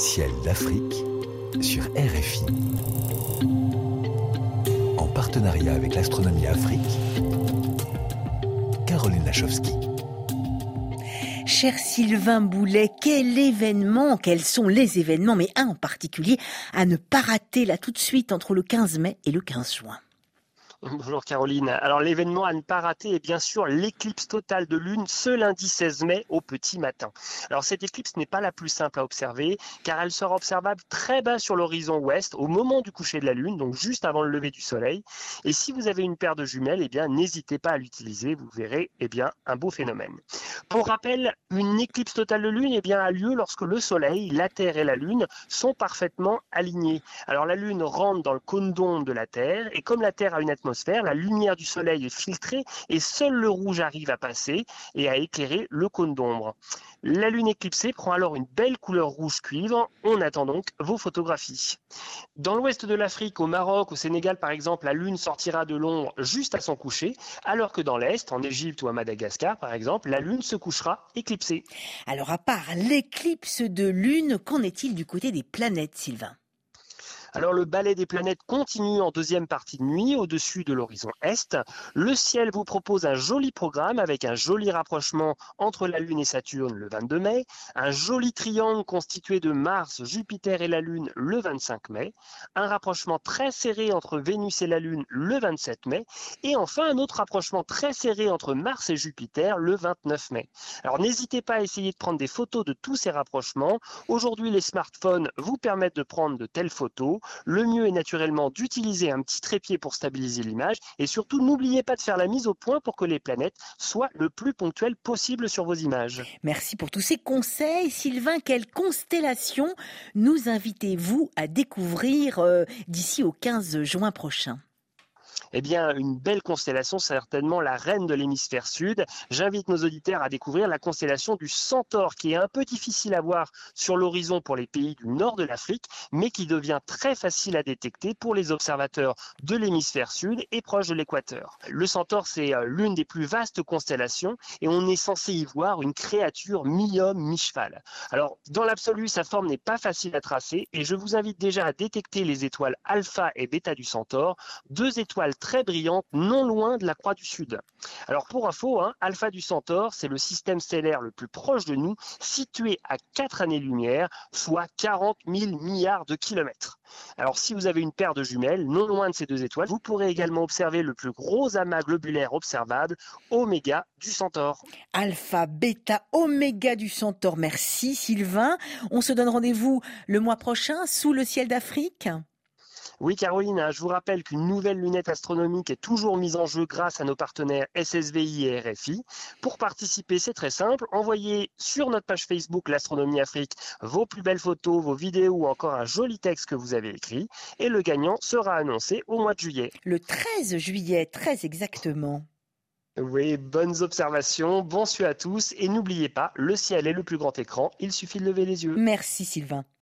Ciel d'Afrique sur RFI. En partenariat avec l'Astronomie Afrique, Caroline Lachowski. Cher Sylvain Boulet, quel événement, quels sont les événements, mais un en particulier à ne pas rater là tout de suite entre le 15 mai et le 15 juin? Bonjour Caroline. Alors l'événement à ne pas rater est bien sûr l'éclipse totale de lune ce lundi 16 mai au petit matin. Alors cette éclipse n'est pas la plus simple à observer car elle sera observable très bas sur l'horizon ouest au moment du coucher de la lune, donc juste avant le lever du soleil. Et si vous avez une paire de jumelles, eh bien n'hésitez pas à l'utiliser, vous verrez eh bien un beau phénomène. Pour rappel, une éclipse totale de lune eh bien, a lieu lorsque le soleil, la Terre et la lune sont parfaitement alignés. Alors la lune rentre dans le cône d'onde de la Terre et comme la Terre a une atmosphère la lumière du soleil est filtrée et seul le rouge arrive à passer et à éclairer le cône d'ombre. La lune éclipsée prend alors une belle couleur rouge cuivre. On attend donc vos photographies. Dans l'ouest de l'Afrique, au Maroc, au Sénégal par exemple, la lune sortira de l'ombre juste à son coucher, alors que dans l'est, en Égypte ou à Madagascar par exemple, la lune se couchera éclipsée. Alors à part l'éclipse de lune, qu'en est-il du côté des planètes, Sylvain? Alors le balai des planètes continue en deuxième partie de nuit au-dessus de l'horizon est. Le ciel vous propose un joli programme avec un joli rapprochement entre la Lune et Saturne le 22 mai, un joli triangle constitué de Mars, Jupiter et la Lune le 25 mai, un rapprochement très serré entre Vénus et la Lune le 27 mai, et enfin un autre rapprochement très serré entre Mars et Jupiter le 29 mai. Alors n'hésitez pas à essayer de prendre des photos de tous ces rapprochements. Aujourd'hui les smartphones vous permettent de prendre de telles photos. Le mieux est naturellement d'utiliser un petit trépied pour stabiliser l'image et surtout n'oubliez pas de faire la mise au point pour que les planètes soient le plus ponctuelles possible sur vos images. Merci pour tous ces conseils. Sylvain, quelle constellation nous invitez-vous à découvrir euh, d'ici au 15 juin prochain? Eh bien, une belle constellation, certainement la reine de l'hémisphère sud. J'invite nos auditeurs à découvrir la constellation du Centaure, qui est un peu difficile à voir sur l'horizon pour les pays du nord de l'Afrique, mais qui devient très facile à détecter pour les observateurs de l'hémisphère sud et proche de l'équateur. Le Centaure, c'est euh, l'une des plus vastes constellations et on est censé y voir une créature mi-homme, mi-cheval. Alors, dans l'absolu, sa forme n'est pas facile à tracer et je vous invite déjà à détecter les étoiles alpha et bêta du Centaure, deux étoiles très brillante, non loin de la Croix du Sud. Alors pour info, hein, Alpha du Centaure, c'est le système stellaire le plus proche de nous, situé à 4 années-lumière, soit 40 000 milliards de kilomètres. Alors si vous avez une paire de jumelles, non loin de ces deux étoiles, vous pourrez également observer le plus gros amas globulaire observable, Oméga du Centaure. Alpha, bêta, Oméga du Centaure. Merci Sylvain. On se donne rendez-vous le mois prochain sous le ciel d'Afrique. Oui, Caroline, hein, je vous rappelle qu'une nouvelle lunette astronomique est toujours mise en jeu grâce à nos partenaires SSVI et RFI. Pour participer, c'est très simple. Envoyez sur notre page Facebook L'Astronomie Afrique vos plus belles photos, vos vidéos ou encore un joli texte que vous avez écrit. Et le gagnant sera annoncé au mois de juillet. Le 13 juillet, très exactement. Oui, bonnes observations, bonsoir à tous et n'oubliez pas, le ciel est le plus grand écran, il suffit de lever les yeux. Merci Sylvain.